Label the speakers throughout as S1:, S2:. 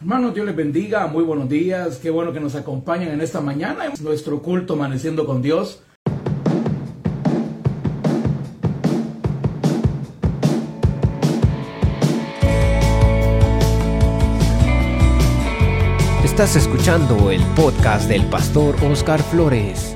S1: Hermanos, Dios les bendiga, muy buenos días, qué bueno que nos acompañan en esta mañana en nuestro culto Amaneciendo con Dios.
S2: Estás escuchando el podcast del pastor Oscar Flores.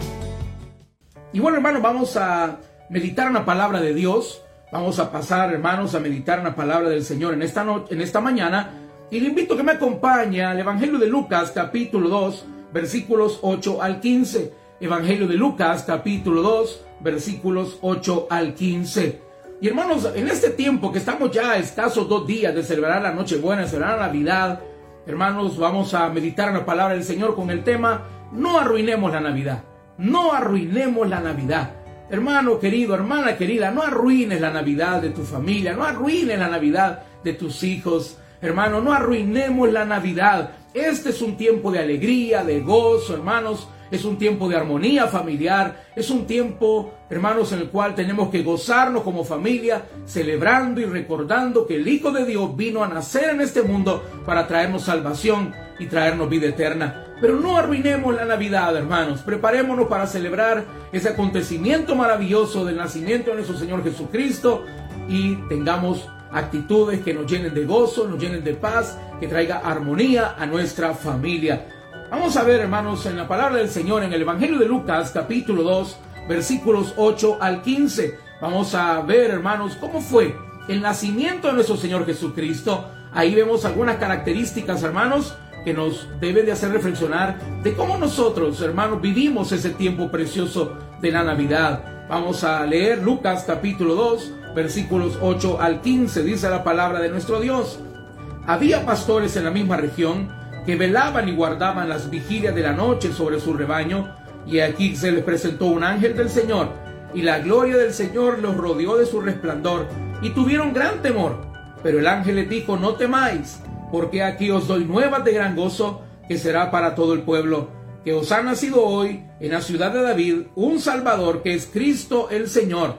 S1: Y bueno, hermanos, vamos a meditar una palabra de Dios. Vamos a pasar, hermanos, a meditar una palabra del Señor en esta, noche, en esta mañana. Y le invito a que me acompañe al Evangelio de Lucas, capítulo 2, versículos 8 al 15. Evangelio de Lucas, capítulo 2, versículos 8 al 15. Y hermanos, en este tiempo que estamos ya a escasos dos días de celebrar la Nochebuena, de celebrar la Navidad, hermanos, vamos a meditar en la palabra del Señor con el tema, no arruinemos la Navidad, no arruinemos la Navidad. Hermano querido, hermana querida, no arruines la Navidad de tu familia, no arruines la Navidad de tus hijos. Hermano, no arruinemos la Navidad. Este es un tiempo de alegría, de gozo, hermanos. Es un tiempo de armonía familiar. Es un tiempo, hermanos, en el cual tenemos que gozarnos como familia, celebrando y recordando que el Hijo de Dios vino a nacer en este mundo para traernos salvación y traernos vida eterna. Pero no arruinemos la Navidad, hermanos. Preparémonos para celebrar ese acontecimiento maravilloso del nacimiento de nuestro Señor Jesucristo y tengamos actitudes que nos llenen de gozo, nos llenen de paz, que traiga armonía a nuestra familia. Vamos a ver, hermanos, en la palabra del Señor, en el Evangelio de Lucas, capítulo 2, versículos 8 al 15. Vamos a ver, hermanos, cómo fue el nacimiento de nuestro Señor Jesucristo. Ahí vemos algunas características, hermanos, que nos deben de hacer reflexionar de cómo nosotros, hermanos, vivimos ese tiempo precioso de la Navidad. Vamos a leer Lucas capítulo 2, versículos 8 al 15, dice la palabra de nuestro Dios. Había pastores en la misma región que velaban y guardaban las vigilias de la noche sobre su rebaño, y aquí se les presentó un ángel del Señor, y la gloria del Señor los rodeó de su resplandor, y tuvieron gran temor. Pero el ángel les dijo, no temáis, porque aquí os doy nuevas de gran gozo, que será para todo el pueblo, que os ha nacido hoy en la ciudad de David un Salvador, que es Cristo el Señor.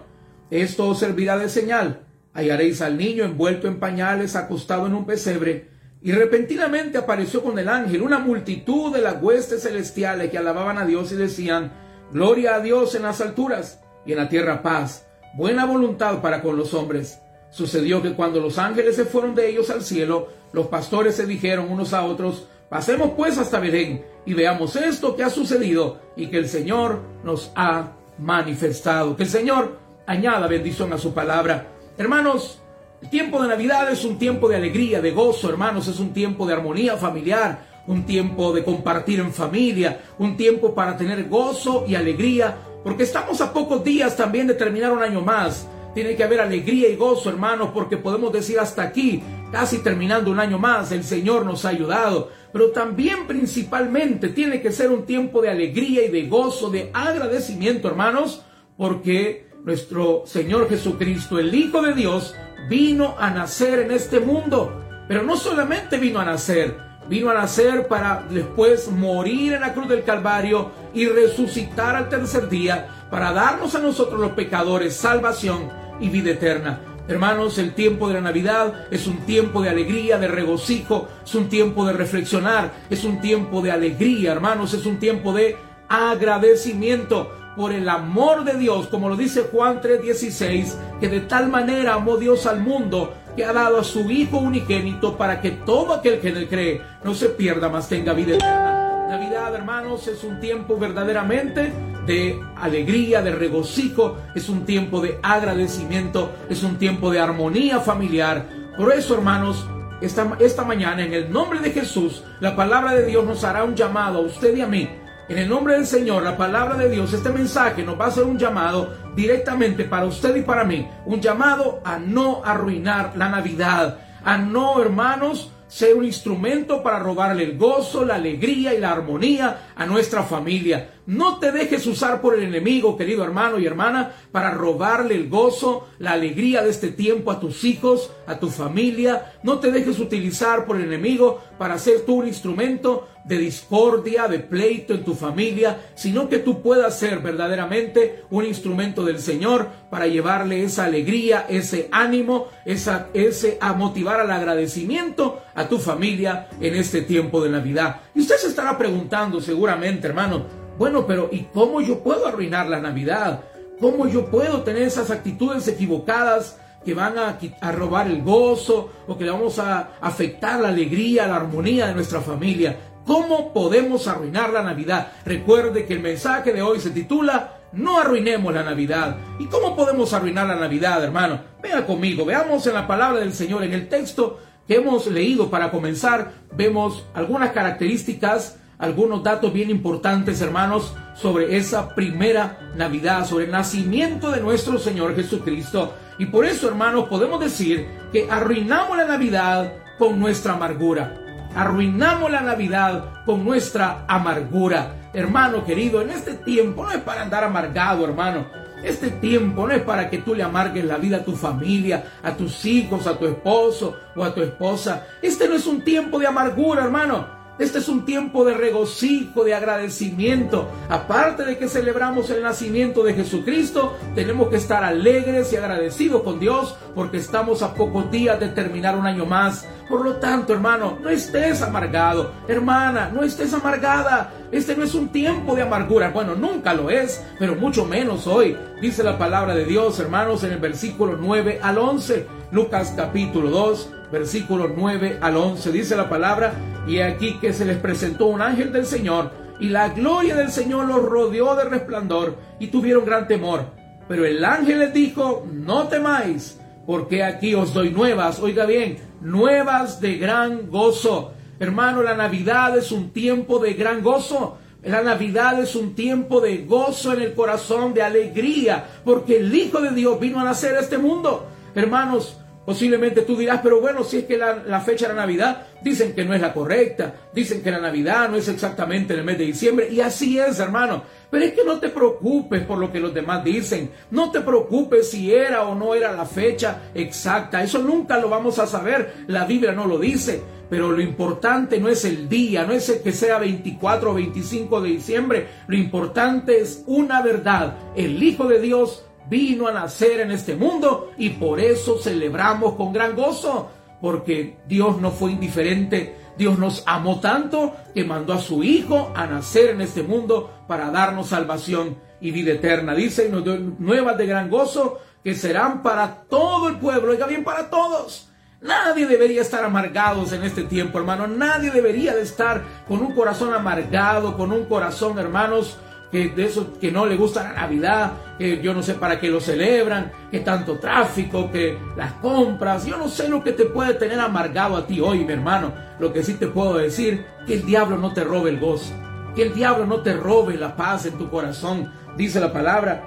S1: Esto os servirá de señal. Hallaréis al niño envuelto en pañales, acostado en un pesebre. Y repentinamente apareció con el ángel una multitud de las huestes celestiales que alababan a Dios y decían, Gloria a Dios en las alturas y en la tierra paz, buena voluntad para con los hombres. Sucedió que cuando los ángeles se fueron de ellos al cielo, los pastores se dijeron unos a otros, Pasemos pues hasta Belén y veamos esto que ha sucedido y que el Señor nos ha manifestado. Que el Señor añada bendición a su palabra. Hermanos, el tiempo de Navidad es un tiempo de alegría, de gozo, hermanos, es un tiempo de armonía familiar, un tiempo de compartir en familia, un tiempo para tener gozo y alegría, porque estamos a pocos días también de terminar un año más. Tiene que haber alegría y gozo, hermanos, porque podemos decir hasta aquí, casi terminando un año más, el Señor nos ha ayudado. Pero también principalmente tiene que ser un tiempo de alegría y de gozo, de agradecimiento, hermanos, porque nuestro Señor Jesucristo, el Hijo de Dios, vino a nacer en este mundo. Pero no solamente vino a nacer, vino a nacer para después morir en la cruz del Calvario y resucitar al tercer día para darnos a nosotros los pecadores salvación y vida eterna. Hermanos, el tiempo de la Navidad es un tiempo de alegría, de regocijo, es un tiempo de reflexionar, es un tiempo de alegría, hermanos, es un tiempo de agradecimiento por el amor de Dios, como lo dice Juan 3:16, que de tal manera amó Dios al mundo que ha dado a su Hijo unigénito para que todo aquel que en él cree no se pierda, mas tenga vida. Navidad, hermanos, es un tiempo verdaderamente de alegría, de regocijo, es un tiempo de agradecimiento, es un tiempo de armonía familiar. Por eso, hermanos, esta, esta mañana, en el nombre de Jesús, la palabra de Dios nos hará un llamado a usted y a mí. En el nombre del Señor, la palabra de Dios, este mensaje nos va a hacer un llamado directamente para usted y para mí. Un llamado a no arruinar la Navidad. A no, hermanos, ser un instrumento para robarle el gozo, la alegría y la armonía a nuestra familia. No te dejes usar por el enemigo, querido hermano y hermana, para robarle el gozo, la alegría de este tiempo a tus hijos, a tu familia. No te dejes utilizar por el enemigo para ser tú un instrumento de discordia, de pleito en tu familia, sino que tú puedas ser verdaderamente un instrumento del Señor para llevarle esa alegría, ese ánimo, esa, ese a motivar al agradecimiento a tu familia en este tiempo de Navidad. Y usted se estará preguntando seguramente, hermano, bueno, pero ¿y cómo yo puedo arruinar la Navidad? ¿Cómo yo puedo tener esas actitudes equivocadas que van a, robar el gozo o que le vamos a afectar la alegría, la armonía de nuestra familia? ¿Cómo podemos arruinar la Navidad? Recuerde que el mensaje de hoy se titula No arruinemos la Navidad. ¿Y cómo podemos arruinar la Navidad, hermano? Venga conmigo, veamos en la palabra del Señor, en el texto que hemos leído para comenzar, vemos algunas características, algunos datos bien importantes, hermanos, sobre esa primera Navidad, sobre el nacimiento de nuestro Señor Jesucristo. Y por eso, hermanos, podemos decir que arruinamos la Navidad con nuestra amargura arruinamos la Navidad con nuestra amargura. Hermano querido, en este tiempo no es para andar amargado, hermano. Este tiempo no es para que tú le amargues la vida a tu familia, a tus hijos, a tu esposo o a tu esposa. Este no es un tiempo de amargura, hermano. Este es un tiempo de regocijo, de agradecimiento. Aparte de que celebramos el nacimiento de Jesucristo, tenemos que estar alegres y agradecidos con Dios porque estamos a pocos días de terminar un año más. Por lo tanto, hermano, no estés amargado. Hermana, no estés amargada. Este no es un tiempo de amargura. Bueno, nunca lo es, pero mucho menos hoy. Dice la palabra de Dios, hermanos, en el versículo 9 al 11. Lucas capítulo 2, versículo 9 al 11. Dice la palabra, y aquí que se les presentó un ángel del Señor, y la gloria del Señor los rodeó de resplandor, y tuvieron gran temor. Pero el ángel les dijo, no temáis, porque aquí os doy nuevas, oiga bien, nuevas de gran gozo. Hermano, la Navidad es un tiempo de gran gozo. La Navidad es un tiempo de gozo en el corazón, de alegría, porque el Hijo de Dios vino a nacer a este mundo. Hermanos, Posiblemente tú dirás, pero bueno, si es que la, fecha de la Navidad dicen que no es la correcta, dicen que la Navidad no es exactamente en el mes de diciembre, y así es, hermano. Pero es que no te preocupes por lo que los demás dicen, no te preocupes si era o no era la fecha exacta, eso nunca lo vamos a saber, la Biblia no lo dice. Pero lo importante no es el día, no es el que sea 24 o 25 de diciembre, lo importante es una verdad, el Hijo de Dios vino a nacer en este mundo y por eso celebramos con gran gozo, porque Dios no fue indiferente, Dios nos amó tanto que mandó a su Hijo a nacer en este mundo para darnos salvación y vida eterna. Dice, nos dio nuevas de gran gozo que serán para todo el pueblo, oiga bien, para todos. Nadie debería estar amargados en este tiempo, hermano. Nadie debería de estar con un corazón amargado, con un corazón, hermanos, que de eso que no le gusta la Navidad, que yo no sé para qué lo celebran, que tanto tráfico, que las compras, yo no sé lo que te puede tener amargado a ti hoy, mi hermano. Lo que sí te puedo decir, que el diablo no te robe el gozo, que el diablo no te robe la paz en tu corazón, dice la palabra,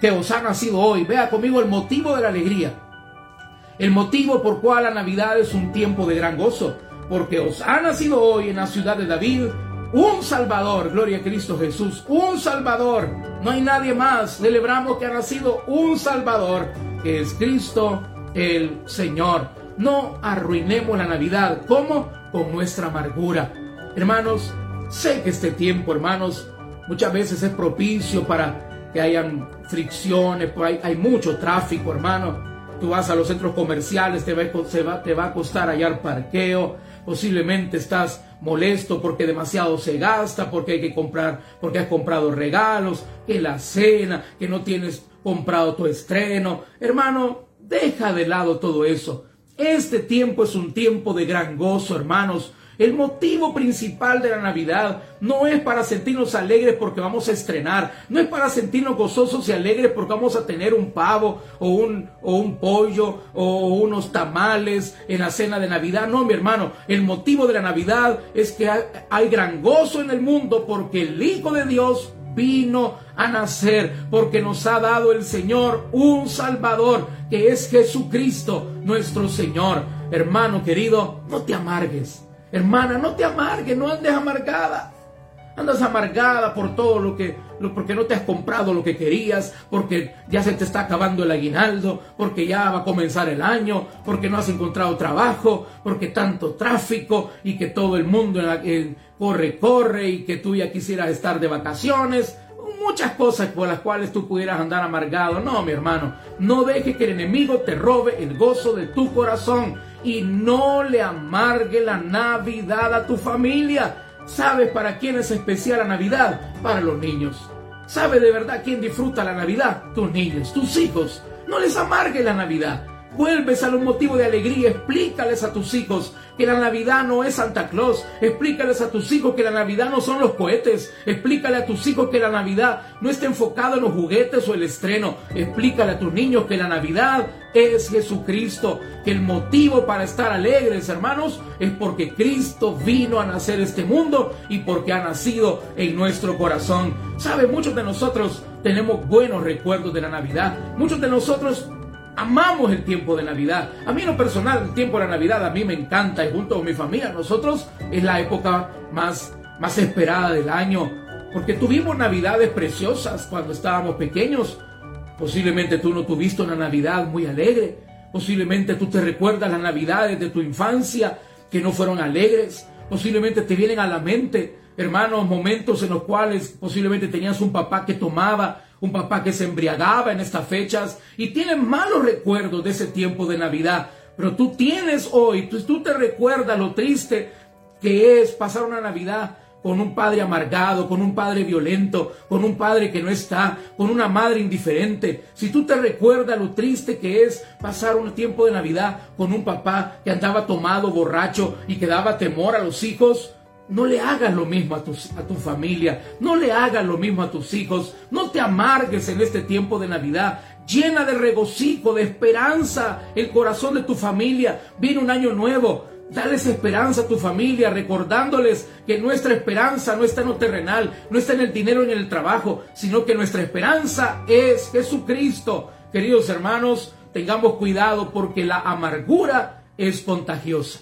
S1: que os ha nacido hoy. Vea conmigo el motivo de la alegría. El motivo por cual la Navidad es un tiempo de gran gozo, porque os ha nacido hoy en la ciudad de David un Salvador, gloria a Cristo Jesús, un Salvador. No hay nadie más. Celebramos que ha nacido un Salvador, que es Cristo el Señor. No arruinemos la Navidad. ¿Cómo? Con nuestra amargura. Hermanos, sé que este tiempo, hermanos, muchas veces es propicio para que hayan fricciones, hay, hay mucho tráfico, hermano. Tú vas a los centros comerciales, te va, te va a costar hallar parqueo, posiblemente estás molesto porque demasiado se gasta, porque hay que comprar, porque has comprado regalos, que la cena, que no tienes comprado tu estreno. Hermano, deja de lado todo eso. Este tiempo es un tiempo de gran gozo, hermanos. El motivo principal de la Navidad no es para sentirnos alegres porque vamos a estrenar, no es para sentirnos gozosos y alegres porque vamos a tener un pavo o un, o un pollo o unos tamales en la cena de Navidad. No, mi hermano, el motivo de la Navidad es que hay, hay gran gozo en el mundo porque el Hijo de Dios vino a nacer porque nos ha dado el Señor un Salvador que es Jesucristo nuestro Señor. Hermano querido, no te amargues. Hermana, no te amargues, no andes amargada. Andas amargada por todo lo que, porque no te has comprado lo que querías, porque ya se te está acabando el aguinaldo, porque ya va a comenzar el año, porque no has encontrado trabajo, porque tanto tráfico y que todo el mundo corre, corre y que tú ya quisieras estar de vacaciones. Muchas cosas por las cuales tú pudieras andar amargado. No, mi hermano, no deje que el enemigo te robe el gozo de tu corazón y no le amargue la Navidad a tu familia. ¿Sabes para quién es especial la Navidad? Para los niños. ¿Sabe de verdad quién disfruta la Navidad? Tus niños, tus hijos. No les amargue la Navidad. Vuelves a los motivos de alegría, explícales a tus hijos que la Navidad no es Santa Claus, explícales a tus hijos que la Navidad no son los cohetes, explícale a tus hijos que la Navidad no está enfocado en los juguetes o el estreno, explícale a tus niños que la Navidad es Jesucristo, que el motivo para estar alegres, hermanos, es porque Cristo vino a nacer este mundo y porque ha nacido en nuestro corazón. Sabe, muchos de nosotros tenemos buenos recuerdos de la Navidad, muchos de nosotros amamos el tiempo de Navidad. A mí en lo personal, el tiempo de la Navidad a mí me encanta y junto con mi familia, nosotros es la época más, más esperada del año, porque tuvimos Navidades preciosas cuando estábamos pequeños. Posiblemente tú no tuviste una Navidad muy alegre, posiblemente tú te recuerdas las Navidades de tu infancia que no fueron alegres, posiblemente te vienen a la mente, hermanos, momentos en los cuales posiblemente tenías un papá que tomaba un papá que se embriagaba en estas fechas y tiene malos recuerdos de ese tiempo de Navidad. Pero tú tienes hoy, tú, tú te recuerdas lo triste que es pasar una Navidad con un padre amargado, con un padre violento, con un padre que no está, con una madre indiferente. Si tú te recuerdas lo triste que es pasar un tiempo de Navidad con un papá que andaba tomado, borracho y que daba temor a los hijos, no le hagas lo mismo a tu, a tu familia, no le hagas lo mismo a tus hijos, no te amargues en este tiempo de Navidad. Llena de regocijo, de esperanza el corazón de tu familia. Viene un año nuevo. Dales esperanza a tu familia, recordándoles que nuestra esperanza no está en lo terrenal, no está en el dinero, en el trabajo, sino que nuestra esperanza es Jesucristo. Queridos hermanos, tengamos cuidado porque la amargura es contagiosa.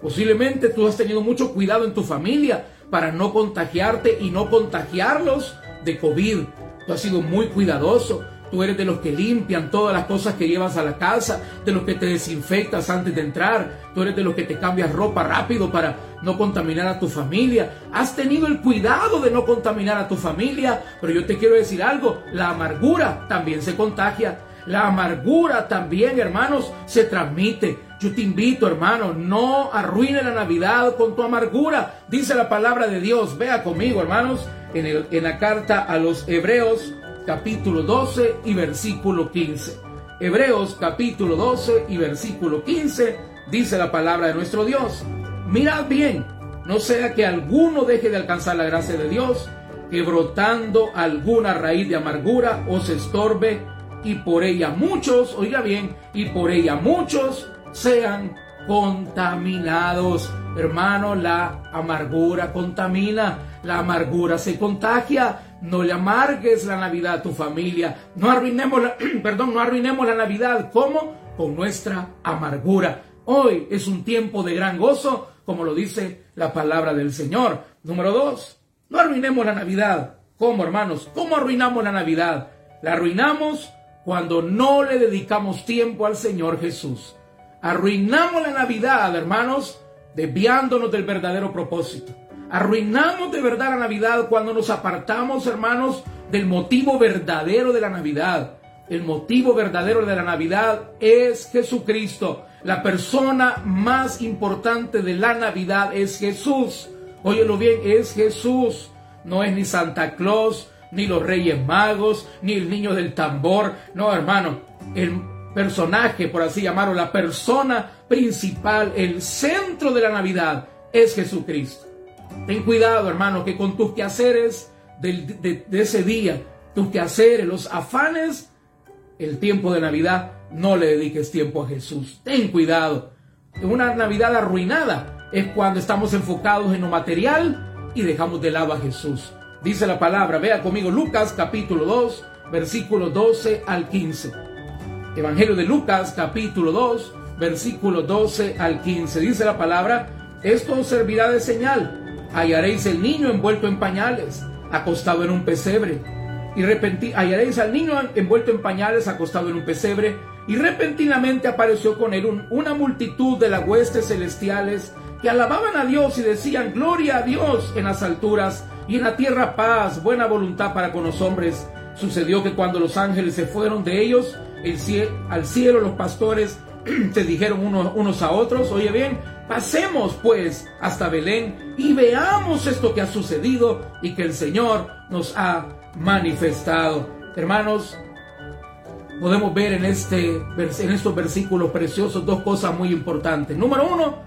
S1: Posiblemente tú has tenido mucho cuidado en tu familia para no contagiarte y no contagiarlos de COVID. Tú has sido muy cuidadoso. Tú eres de los que limpian todas las cosas que llevas a la casa, de los que te desinfectas antes de entrar, tú eres de los que te cambias ropa rápido para no contaminar a tu familia. Has tenido el cuidado de no contaminar a tu familia, pero yo te quiero decir algo, la amargura también se contagia. La amargura también, hermanos, se transmite. Yo te invito, hermano, no arruine la Navidad con tu amargura. Dice la palabra de Dios. Vea conmigo, hermanos, en, en la carta a los Hebreos, capítulo 12 y versículo 15. Hebreos, capítulo 12 y versículo 15, dice la palabra de nuestro Dios. Mirad bien, no sea que alguno deje de alcanzar la gracia de Dios, que brotando alguna raíz de amargura os estorbe y por ella muchos, oiga bien, y por ella muchos sean contaminados. Hermano, la amargura contamina, la amargura se contagia. No le amargues la Navidad a tu familia. No arruinemos la, perdón, no arruinemos la Navidad. ¿Cómo? Con nuestra amargura. Hoy es un tiempo de gran gozo, como lo dice la palabra del Señor. Número dos, no arruinemos la Navidad. ¿Cómo, hermanos? ¿Cómo arruinamos la Navidad? La arruinamos cuando no le dedicamos tiempo al Señor Jesús. Arruinamos la Navidad, hermanos, desviándonos del verdadero propósito. Arruinamos de verdad la Navidad cuando nos apartamos, hermanos, del motivo verdadero de la Navidad. El motivo verdadero de la Navidad es Jesucristo. La persona más importante de la Navidad es Jesús. Óyelo bien, es Jesús. No es ni Santa Claus, ni los Reyes Magos, ni el niño del tambor. No, hermano. El personaje, por así llamarlo, la persona principal, el centro de la Navidad es Jesucristo. Ten cuidado, hermano, que con tus quehaceres de, de ese día, tus quehaceres, los afanes, el tiempo de Navidad, no le dediques tiempo a Jesús. Ten cuidado. Una Navidad arruinada es cuando estamos enfocados en lo material y dejamos de lado a Jesús. Dice la palabra, vea conmigo Lucas capítulo 2, versículo 12 al 15. Evangelio de Lucas capítulo 2, versículo 12 al 15. Dice la palabra, esto servirá de señal. hallaréis el niño envuelto en pañales, acostado en un pesebre. Y hallaréis al niño envuelto en pañales, acostado en un pesebre. Y repentinamente apareció con él una multitud de las huestes celestiales que alababan a Dios y decían, gloria a Dios en las alturas y en la tierra paz, buena voluntad para con los hombres. Sucedió que cuando los ángeles se fueron de ellos, el al cielo los pastores se dijeron unos, unos a otros, oye bien, pasemos pues hasta Belén y veamos esto que ha sucedido y que el Señor nos ha manifestado. Hermanos, podemos ver en, este, en estos versículos preciosos dos cosas muy importantes. Número uno,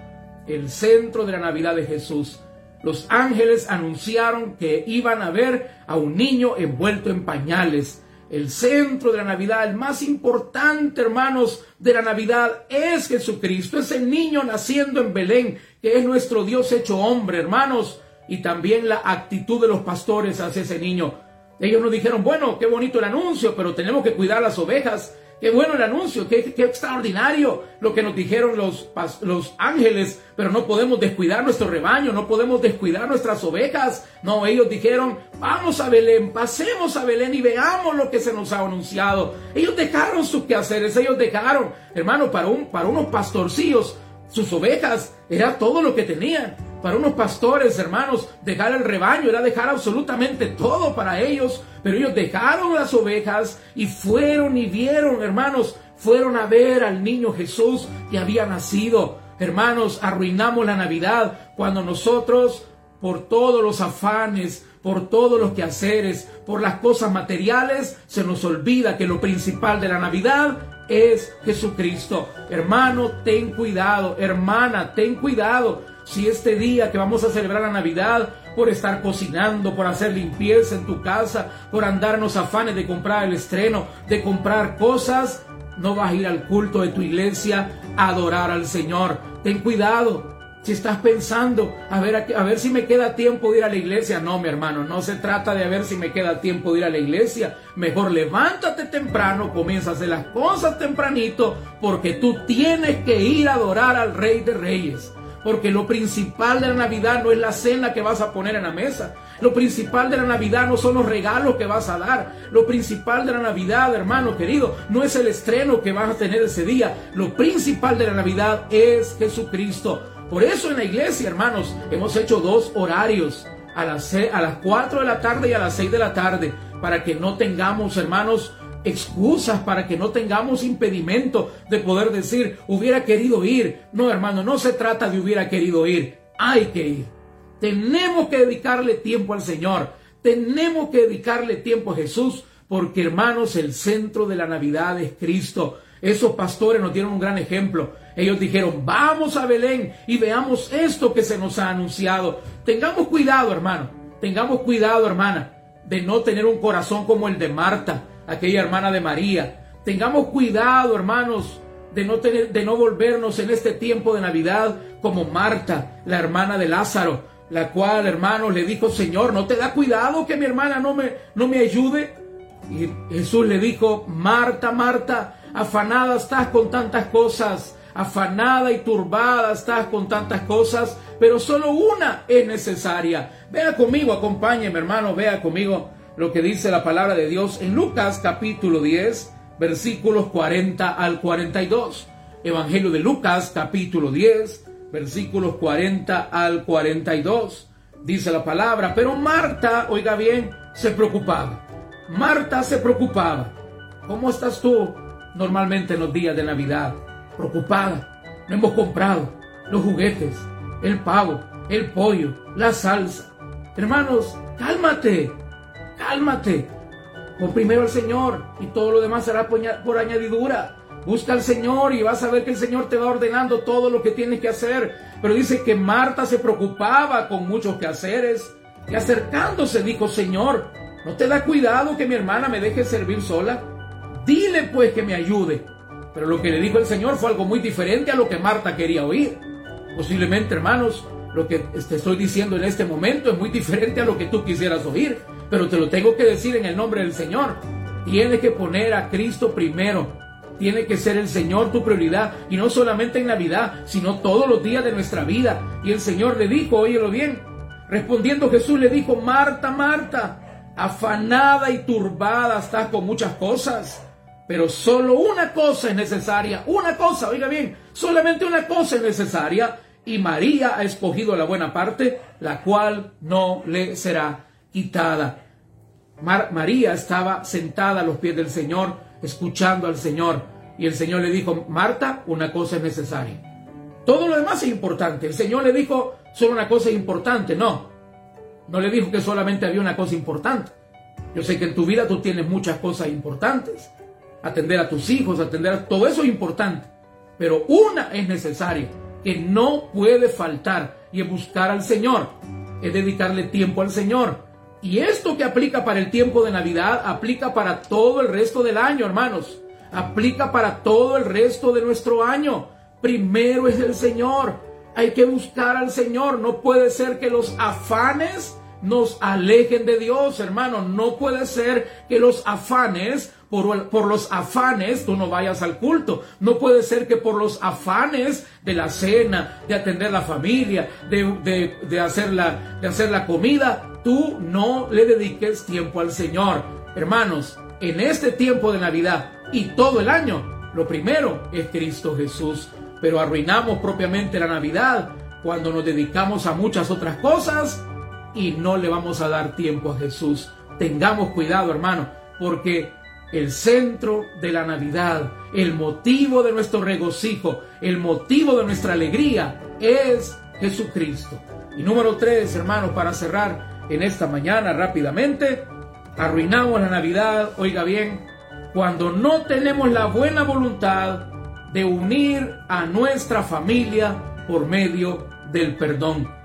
S1: el centro de la Navidad de Jesús. Los ángeles anunciaron que iban a ver a un niño envuelto en pañales. El centro de la Navidad, el más importante, hermanos, de la Navidad es Jesucristo, es el niño naciendo en Belén, que es nuestro Dios hecho hombre, hermanos, y también la actitud de los pastores hacia ese niño. Ellos nos dijeron, bueno, qué bonito el anuncio, pero tenemos que cuidar las ovejas. Qué bueno el anuncio, qué, extraordinario lo que nos dijeron los, los ángeles, pero no podemos descuidar nuestro rebaño, no podemos descuidar nuestras ovejas. No, ellos dijeron, vamos a Belén, pasemos a Belén y veamos lo que se nos ha anunciado. Ellos dejaron sus quehaceres, ellos dejaron, hermano, para, un, para unos pastorcillos, sus ovejas era todo lo que tenían. Para unos pastores, hermanos, dejar el rebaño era dejar absolutamente todo para ellos. Pero ellos dejaron las ovejas y fueron y vieron, hermanos, fueron a ver al niño Jesús que había nacido. Hermanos, arruinamos la Navidad cuando nosotros, por todos los afanes, por todos los quehaceres, por las cosas materiales, se nos olvida que lo principal de la Navidad es Jesucristo. Hermano, ten cuidado. Hermana, ten cuidado si este día que vamos a celebrar la Navidad, por estar cocinando, por hacer limpieza en tu casa, por andarnos afanes de comprar el estreno, de comprar cosas, no vas a ir al culto de tu iglesia a adorar al Señor. Ten cuidado. Si estás pensando, a ver, a, ver si me queda tiempo de ir a la iglesia. No, mi hermano, no se trata de a ver si me queda tiempo de ir a la iglesia. Mejor levántate temprano, comienza a hacer las cosas tempranito, porque tú tienes que ir a adorar al Rey de Reyes. Porque lo principal de la Navidad no es la cena que vas a poner en la mesa. Lo principal de la Navidad no son los regalos que vas a dar. Lo principal de la Navidad, hermano querido, no es el estreno que vas a tener ese día. Lo principal de la Navidad es Jesucristo. Por eso en la iglesia, hermanos, hemos hecho dos horarios. A las, a las 4 de la tarde y a las 6 de la tarde. Para que no tengamos, hermanos, excusas para que no tengamos impedimento de poder decir, hubiera querido ir. No, hermano, no se trata de hubiera querido ir. Hay que ir. Tenemos que dedicarle tiempo al Señor. Tenemos que dedicarle tiempo a Jesús porque, hermanos, el centro de la Navidad es Cristo. Esos pastores nos dieron un gran ejemplo. Ellos dijeron, vamos a Belén y veamos esto que se nos ha anunciado. Tengamos cuidado, hermano. Tengamos cuidado, hermana, de no tener un corazón como el de Marta aquella hermana de María. Tengamos cuidado, hermanos, de no, tener, de no volvernos en este tiempo de Navidad como Marta, la hermana de Lázaro, la cual, hermanos, le dijo, Señor, ¿no te da cuidado que mi hermana no me, no me ayude? Y Jesús le dijo, Marta, Marta, afanada estás con tantas cosas, afanada y turbada estás con tantas cosas, pero solo una es necesaria. Vea conmigo, acompáñeme, hermano, vea conmigo lo que dice la palabra de Dios en Lucas capítulo 10, versículos 40 al 42. Evangelio de Lucas capítulo 10, versículos 40 al 42. Dice la palabra, pero Marta, oiga bien, se preocupaba. Marta se preocupaba. ¿Cómo estás tú normalmente en los días de Navidad? Preocupada. No hemos comprado los juguetes, el pavo, el pollo, la salsa. Hermanos, cálmate cálmate. Pon primero al Señor y todo lo demás será por añadidura. Busca al Señor y vas a ver que el Señor te va ordenando todo lo que tienes que hacer. Pero dice que Marta se preocupaba con muchos quehaceres y acercándose dijo, Señor, ¿no te da cuidado que mi hermana me deje servir sola? Dile pues que me ayude. Pero lo que le dijo el Señor fue algo muy diferente a lo que Marta quería oír. Posiblemente, hermanos, lo que te estoy diciendo en este momento es muy diferente a lo que tú quisieras oír pero te lo tengo que decir en el nombre del Señor. Tienes que poner a Cristo primero. Tiene que ser el Señor tu prioridad. Y no solamente en Navidad, sino todos los días de nuestra vida. Y el Señor le dijo, óyelo bien, Respondiendo Jesús le dijo, Marta, Marta, afanada y turbada estás con muchas cosas, pero solo una cosa es necesaria, una cosa, oiga bien, solamente una cosa es necesaria, y María ha escogido la buena parte, la cual no le será quitada. María estaba sentada a los pies del Señor, escuchando al Señor, y el Señor le dijo, Marta, una cosa es necesaria. Todo lo demás es importante. El Señor le dijo, solo una cosa es importante. No, no le dijo que solamente había una cosa importante. Yo sé que en tu vida tú tienes muchas cosas importantes. Atender a tus hijos, atender a... Todo eso es importante. Pero una es necesaria, que no puede faltar, y es buscar al Señor. Es dedicarle tiempo al Señor. Y esto que aplica para el tiempo de Navidad, aplica para todo el resto del año, hermanos. Aplica para todo el resto de nuestro año. Primero es el Señor. Hay que buscar al Señor. No puede ser que los afanes nos alejen de Dios, hermano. No puede ser que los afanes, por, los afanes, tú no vayas al culto. No puede ser que por los afanes de la cena, de atender la familia, de, de, hacer, la, de hacer la comida, tú no le dediques tiempo al Señor. Hermanos, en este tiempo de Navidad y todo el año, lo primero es Cristo Jesús. Pero arruinamos propiamente la Navidad cuando nos dedicamos a muchas otras cosas y no le vamos a dar tiempo a Jesús. Tengamos cuidado, hermano, porque el centro de la Navidad, el motivo de nuestro regocijo, el motivo de nuestra alegría es Jesucristo. Y número tres, hermanos, para cerrar en esta mañana rápidamente, arruinamos la Navidad, oiga bien, cuando no tenemos la buena voluntad de unir a nuestra familia por medio del perdón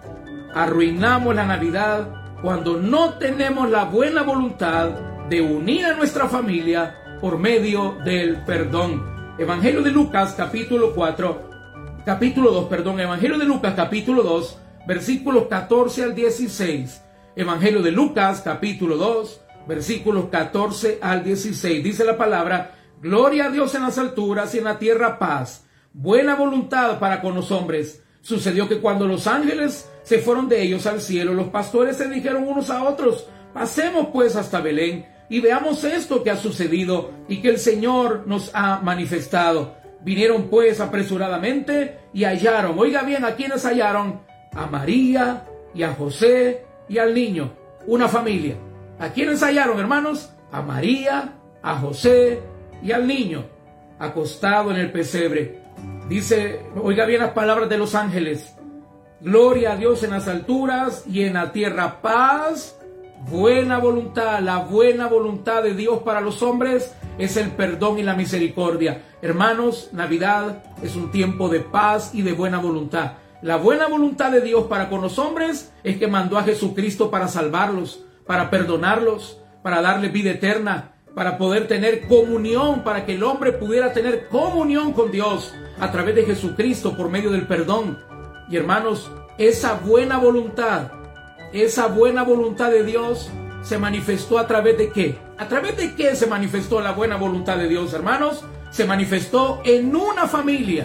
S1: arruinamos la Navidad cuando no tenemos la buena voluntad de unir a nuestra familia por medio del perdón. Evangelio de Lucas capítulo 4, capítulo 2, perdón, Evangelio de Lucas capítulo 2, versículos 14 al 16. Evangelio de Lucas capítulo 2, versículos 14 al 16. Dice la palabra, Gloria a Dios en las alturas y en la tierra paz, buena voluntad para con los hombres. Sucedió que cuando los ángeles se fueron de ellos al cielo, los pastores se dijeron unos a otros, pasemos pues hasta Belén y veamos esto que ha sucedido y que el Señor nos ha manifestado. Vinieron pues apresuradamente y hallaron, oiga bien, ¿a quiénes hallaron? A María y a José y al niño, una familia. ¿A quiénes hallaron, hermanos? A María, a José y al niño, acostado en el pesebre. Dice, oiga bien las palabras de los ángeles. Gloria a Dios en las alturas y en la tierra paz, buena voluntad. La buena voluntad de Dios para los hombres es el perdón y la misericordia. Hermanos, Navidad es un tiempo de paz y de buena voluntad. La buena voluntad de Dios para con los hombres es que mandó a Jesucristo para salvarlos, para perdonarlos, para darles vida eterna, para poder tener comunión, para que el hombre pudiera tener comunión con Dios a través de Jesucristo por medio del perdón. Y hermanos, esa buena voluntad, esa buena voluntad de Dios se manifestó a través de qué? ¿A través de qué se manifestó la buena voluntad de Dios, hermanos? Se manifestó en una familia,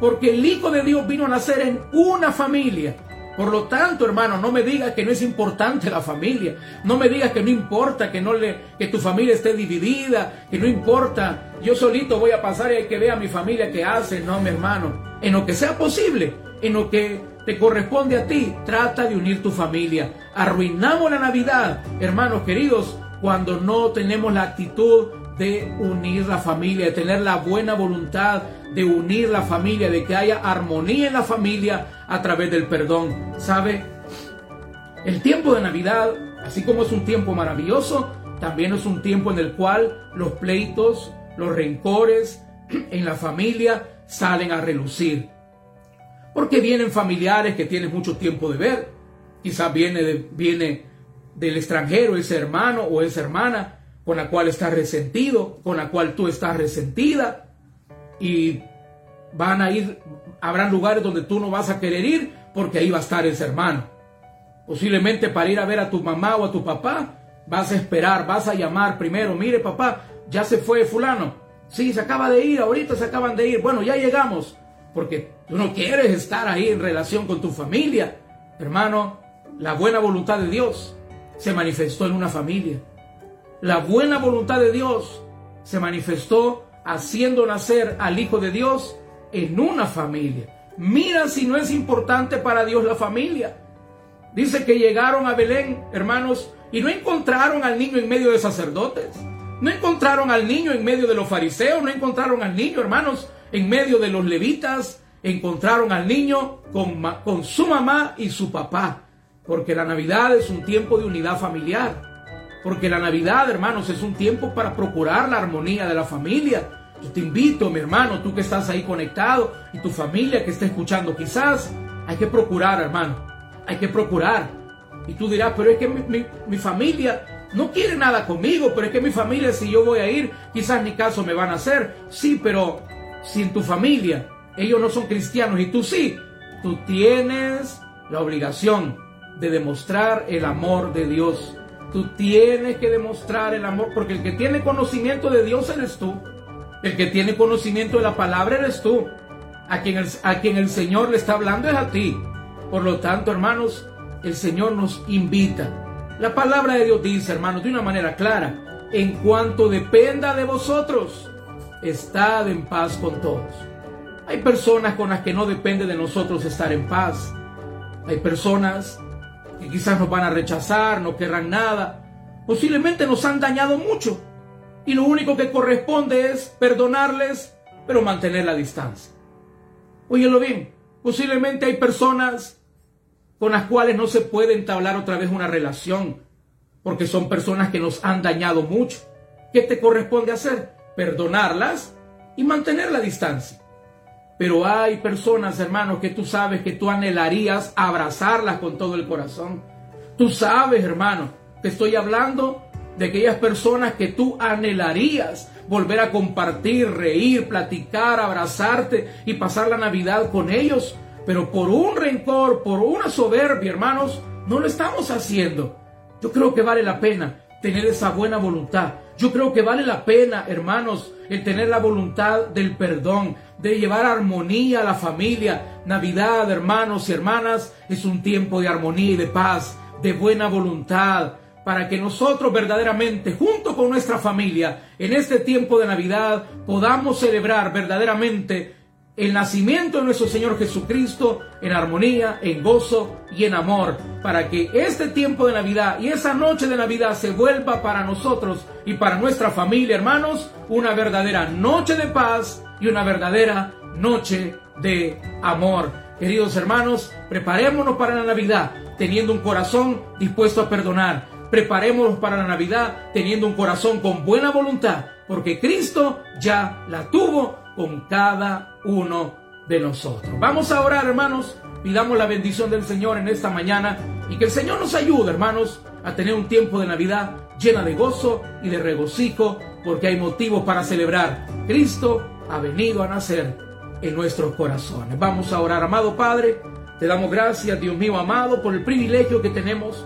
S1: porque el Hijo de Dios vino a nacer en una familia. Por lo tanto, hermano, no me digas que no es importante la familia. No me digas que no importa que no le que tu familia esté dividida, que no importa. Yo solito voy a pasar y hay que ver a mi familia que hace, no, mi hermano. En lo que sea posible, en lo que te corresponde a ti, trata de unir tu familia. Arruinamos la Navidad, hermanos queridos, cuando no tenemos la actitud de unir la familia, de tener la buena voluntad de unir la familia, de que haya armonía en la familia a través del perdón. ¿Sabe? El tiempo de Navidad, así como es un tiempo maravilloso, también es un tiempo en el cual los pleitos, los rencores en la familia salen a relucir. Porque vienen familiares que tienen mucho tiempo de ver. Quizás viene, viene del extranjero ese hermano o esa hermana con la cual estás resentido, con la cual tú estás resentida. Y van a ir, habrán lugares donde tú no vas a querer ir porque ahí va a estar ese hermano. Posiblemente para ir a ver a tu mamá o a tu papá, vas a esperar, vas a llamar primero, mire papá, ya se fue fulano. Sí, se acaba de ir, ahorita se acaban de ir. Bueno, ya llegamos porque tú no quieres estar ahí en relación con tu familia. Hermano, la buena voluntad de Dios se manifestó en una familia. La buena voluntad de Dios se manifestó haciendo nacer al Hijo de Dios en una familia. Mira si no es importante para Dios la familia. Dice que llegaron a Belén, hermanos, y no encontraron al niño en medio de sacerdotes. No encontraron al niño en medio de los fariseos, no encontraron al niño, hermanos, en medio de los levitas. Encontraron al niño con, con su mamá y su papá. Porque la Navidad es un tiempo de unidad familiar. Porque la Navidad, hermanos, es un tiempo para procurar la armonía de la familia. Yo te invito, mi hermano, tú que estás ahí conectado y tu familia que está escuchando, quizás hay que procurar, hermano hay que procurar. Y tú dirás, pero es que mi, familia no quiere nada conmigo, pero es que mi familia, si yo voy a ir, quizás ni caso me van a hacer. Sí, pero si en tu familia ellos no son cristianos y tú sí, tú tienes la obligación de demostrar el amor de Dios. Tú tienes que demostrar el amor, porque el que tiene conocimiento de Dios eres tú. El que tiene conocimiento de la palabra eres tú. A quien el, a quien el Señor le está hablando es a ti. Por lo tanto, hermanos, el Señor nos invita. La palabra de Dios dice, hermanos, de una manera clara, en cuanto dependa de vosotros, estad en paz con todos. Hay personas con las que no depende de nosotros estar en paz. Hay personas que quizás nos van a rechazar, no querrán nada. Posiblemente nos han dañado mucho. Y lo único que corresponde es perdonarles, pero mantener la distancia. Óyelo bien, posiblemente hay personas con las cuales no se puede entablar otra vez una relación, porque son personas que nos han dañado mucho. ¿Qué te corresponde hacer? Perdonarlas y mantener la distancia. Pero hay personas, hermanos, que tú sabes que tú anhelarías abrazarlas con todo el corazón. Tú sabes, hermano, te estoy hablando de aquellas personas que tú anhelarías volver a compartir, reír, platicar, abrazarte y pasar la Navidad con ellos. Pero por un rencor, por una soberbia, hermanos, no lo estamos haciendo. Yo creo que vale la pena tener esa buena voluntad. Yo creo que vale la pena, hermanos, el tener la voluntad del perdón, de llevar armonía a la familia. Navidad, hermanos y hermanas, es un tiempo de armonía y de paz, de buena voluntad, para que nosotros verdaderamente, junto con nuestra familia, en este tiempo de Navidad, podamos celebrar verdaderamente el nacimiento de nuestro Señor Jesucristo en armonía, en gozo y en amor, para que este tiempo de Navidad y esa noche de Navidad se vuelva para nosotros y para nuestra familia, hermanos, una verdadera noche de paz y una verdadera noche de amor. Queridos hermanos, preparémonos para la Navidad teniendo un corazón dispuesto a perdonar. Preparémonos para la Navidad teniendo un corazón con buena voluntad, porque Cristo ya la tuvo con cada uno de nosotros. Vamos a orar, hermanos. Pidamos la bendición del Señor en esta mañana y que el Señor nos ayude, hermanos, a tener un tiempo de Navidad llena de gozo y de regocijo, porque hay motivos para celebrar. Cristo ha venido a nacer en nuestros corazones. Vamos a orar, amado Padre. Te damos gracias, Dios mío amado, por el privilegio que tenemos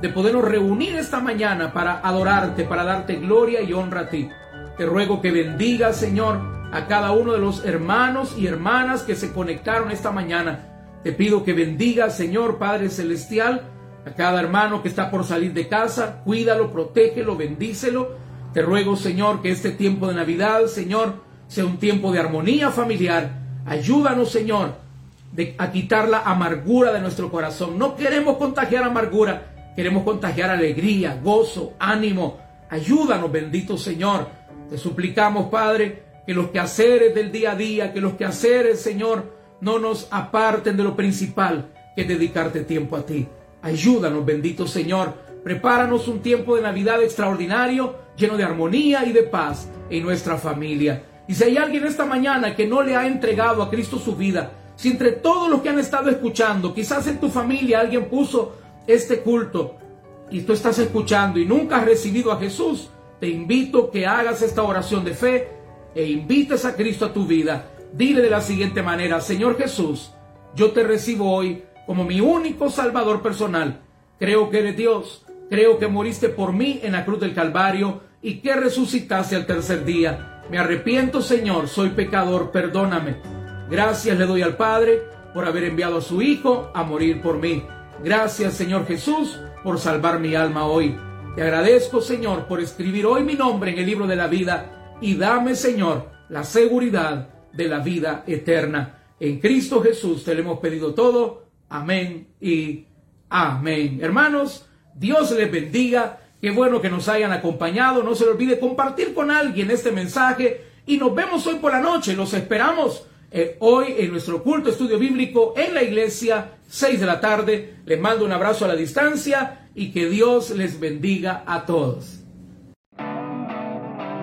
S1: de podernos reunir esta mañana para adorarte, para darte gloria y honra a ti. Te ruego que bendiga, Señor, a cada uno de los hermanos y hermanas que se conectaron esta mañana. Te pido que bendiga, Señor Padre Celestial, a cada hermano que está por salir de casa. Cuídalo, protégelo, bendícelo. Te ruego, Señor, que este tiempo de Navidad, Señor, sea un tiempo de armonía familiar. Ayúdanos, Señor, de, a quitar la amargura de nuestro corazón. No queremos contagiar amargura, queremos contagiar alegría, gozo, ánimo. Ayúdanos, bendito Señor. Te suplicamos, Padre, que los quehaceres del día a día, que los quehaceres, Señor, no nos aparten de lo principal, que es dedicarte tiempo a ti. Ayúdanos, bendito Señor. Prepáranos un tiempo de Navidad extraordinario, lleno de armonía y de paz en nuestra familia. Y si hay alguien esta mañana que no le ha entregado a Cristo su vida, si entre todos los que han estado escuchando, quizás en tu familia alguien puso este culto y tú estás escuchando y nunca has recibido a Jesús, te invito que hagas esta oración de fe e invites a Cristo a tu vida, dile de la siguiente manera, Señor Jesús, yo te recibo hoy como mi único Salvador personal. Creo que eres Dios, creo que moriste por mí en la cruz del Calvario y que resucitaste al tercer día. Me arrepiento, Señor, soy pecador, perdóname. Gracias le doy al Padre por haber enviado a su Hijo a morir por mí. Gracias Señor Jesús por salvar mi alma hoy. Te agradezco Señor por escribir hoy mi nombre en el libro de la vida y dame Señor la seguridad de la vida eterna. En Cristo Jesús te lo hemos pedido todo. Amén y amén. Hermanos, Dios les bendiga. Qué bueno que nos hayan acompañado. No se le olvide compartir con alguien este mensaje. Y nos vemos hoy por la noche. Los esperamos eh, hoy en nuestro culto estudio bíblico en la iglesia, 6 de la tarde. Les mando un abrazo a la distancia y que Dios les bendiga a todos.